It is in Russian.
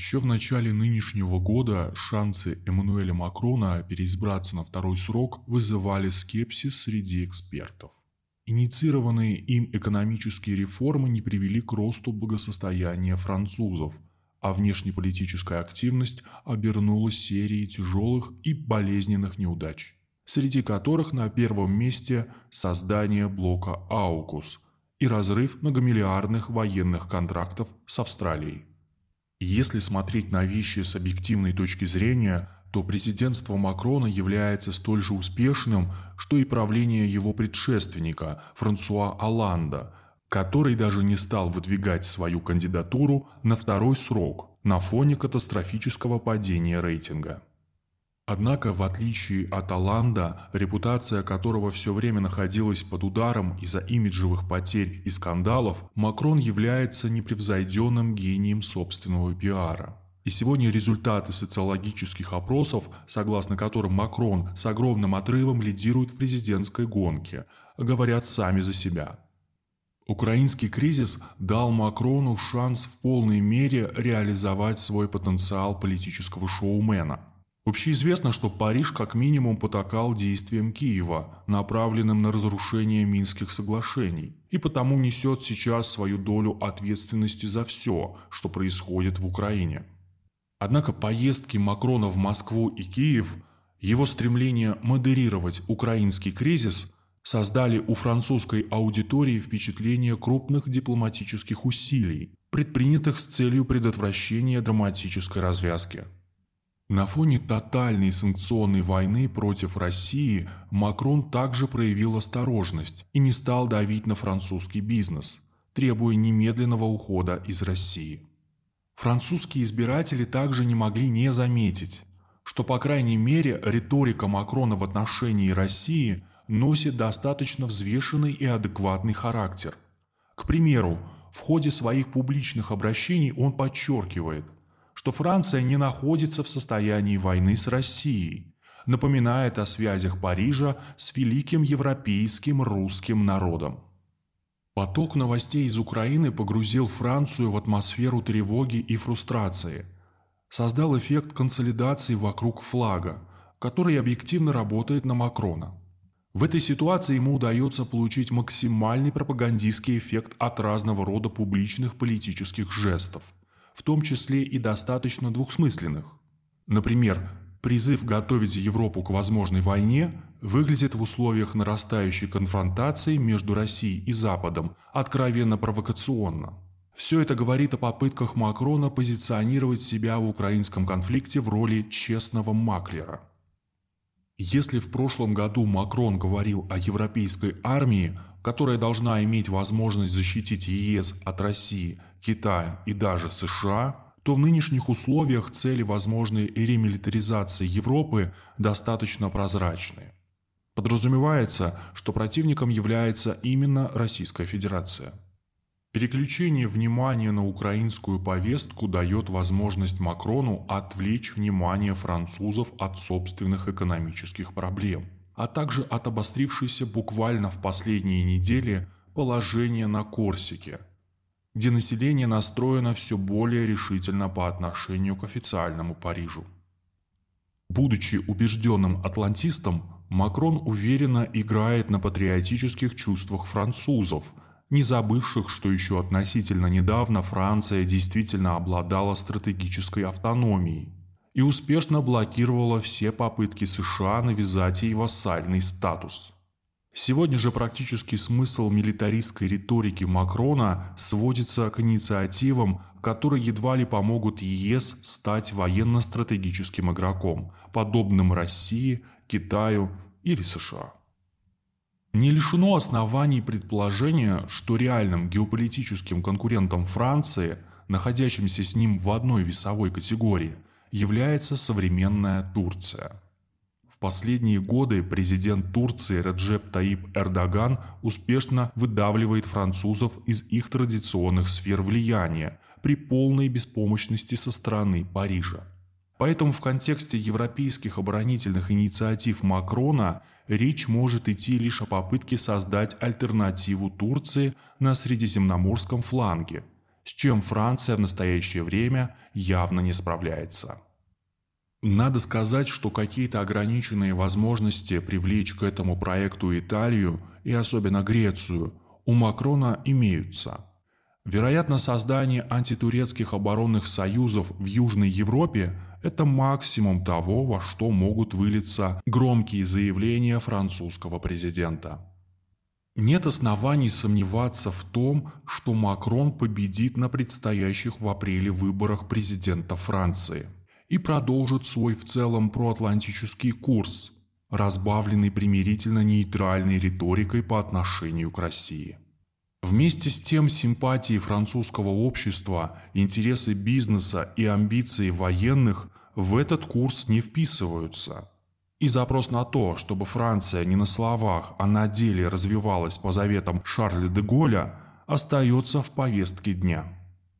Еще в начале нынешнего года шансы Эммануэля Макрона переизбраться на второй срок вызывали скепсис среди экспертов. Инициированные им экономические реформы не привели к росту благосостояния французов, а внешнеполитическая активность обернулась серией тяжелых и болезненных неудач, среди которых на первом месте создание блока «Аукус» и разрыв многомиллиардных военных контрактов с Австралией. Если смотреть на вещи с объективной точки зрения, то президентство Макрона является столь же успешным, что и правление его предшественника Франсуа Оланда, который даже не стал выдвигать свою кандидатуру на второй срок на фоне катастрофического падения рейтинга. Однако, в отличие от Оланда, репутация которого все время находилась под ударом из-за имиджевых потерь и скандалов, Макрон является непревзойденным гением собственного пиара. И сегодня результаты социологических опросов, согласно которым Макрон с огромным отрывом лидирует в президентской гонке, говорят сами за себя. Украинский кризис дал Макрону шанс в полной мере реализовать свой потенциал политического шоумена – Общеизвестно, что Париж как минимум потакал действиям Киева, направленным на разрушение Минских соглашений, и потому несет сейчас свою долю ответственности за все, что происходит в Украине. Однако поездки Макрона в Москву и Киев, его стремление модерировать украинский кризис создали у французской аудитории впечатление крупных дипломатических усилий, предпринятых с целью предотвращения драматической развязки. На фоне тотальной санкционной войны против России Макрон также проявил осторожность и не стал давить на французский бизнес, требуя немедленного ухода из России. Французские избиратели также не могли не заметить, что, по крайней мере, риторика Макрона в отношении России носит достаточно взвешенный и адекватный характер. К примеру, в ходе своих публичных обращений он подчеркивает – что Франция не находится в состоянии войны с Россией, напоминает о связях Парижа с великим европейским русским народом. Поток новостей из Украины погрузил Францию в атмосферу тревоги и фрустрации, создал эффект консолидации вокруг флага, который объективно работает на Макрона. В этой ситуации ему удается получить максимальный пропагандистский эффект от разного рода публичных политических жестов – в том числе и достаточно двухсмысленных. Например, призыв готовить Европу к возможной войне выглядит в условиях нарастающей конфронтации между Россией и Западом откровенно провокационно. Все это говорит о попытках Макрона позиционировать себя в украинском конфликте в роли честного маклера. Если в прошлом году Макрон говорил о европейской армии, которая должна иметь возможность защитить ЕС от России – Китая и даже США, то в нынешних условиях цели возможной ремилитаризации Европы достаточно прозрачны. Подразумевается, что противником является именно Российская Федерация. Переключение внимания на украинскую повестку дает возможность Макрону отвлечь внимание французов от собственных экономических проблем, а также от обострившейся буквально в последние недели положения на Корсике – где население настроено все более решительно по отношению к официальному Парижу. Будучи убежденным атлантистом, Макрон уверенно играет на патриотических чувствах французов, не забывших, что еще относительно недавно Франция действительно обладала стратегической автономией и успешно блокировала все попытки США навязать ей вассальный статус. Сегодня же практический смысл милитаристской риторики Макрона сводится к инициативам, которые едва ли помогут ЕС стать военно-стратегическим игроком, подобным России, Китаю или США. Не лишено оснований предположения, что реальным геополитическим конкурентом Франции, находящимся с ним в одной весовой категории, является современная Турция – последние годы президент Турции Реджеп Таип Эрдоган успешно выдавливает французов из их традиционных сфер влияния при полной беспомощности со стороны Парижа. Поэтому в контексте европейских оборонительных инициатив Макрона речь может идти лишь о попытке создать альтернативу Турции на Средиземноморском фланге с чем Франция в настоящее время явно не справляется. Надо сказать, что какие-то ограниченные возможности привлечь к этому проекту Италию и особенно Грецию у Макрона имеются. Вероятно, создание антитурецких оборонных союзов в Южной Европе – это максимум того, во что могут вылиться громкие заявления французского президента. Нет оснований сомневаться в том, что Макрон победит на предстоящих в апреле выборах президента Франции и продолжит свой в целом проатлантический курс, разбавленный примирительно-нейтральной риторикой по отношению к России. Вместе с тем симпатии французского общества, интересы бизнеса и амбиции военных в этот курс не вписываются – и запрос на то, чтобы Франция не на словах, а на деле развивалась по заветам Шарля де Голля, остается в повестке дня.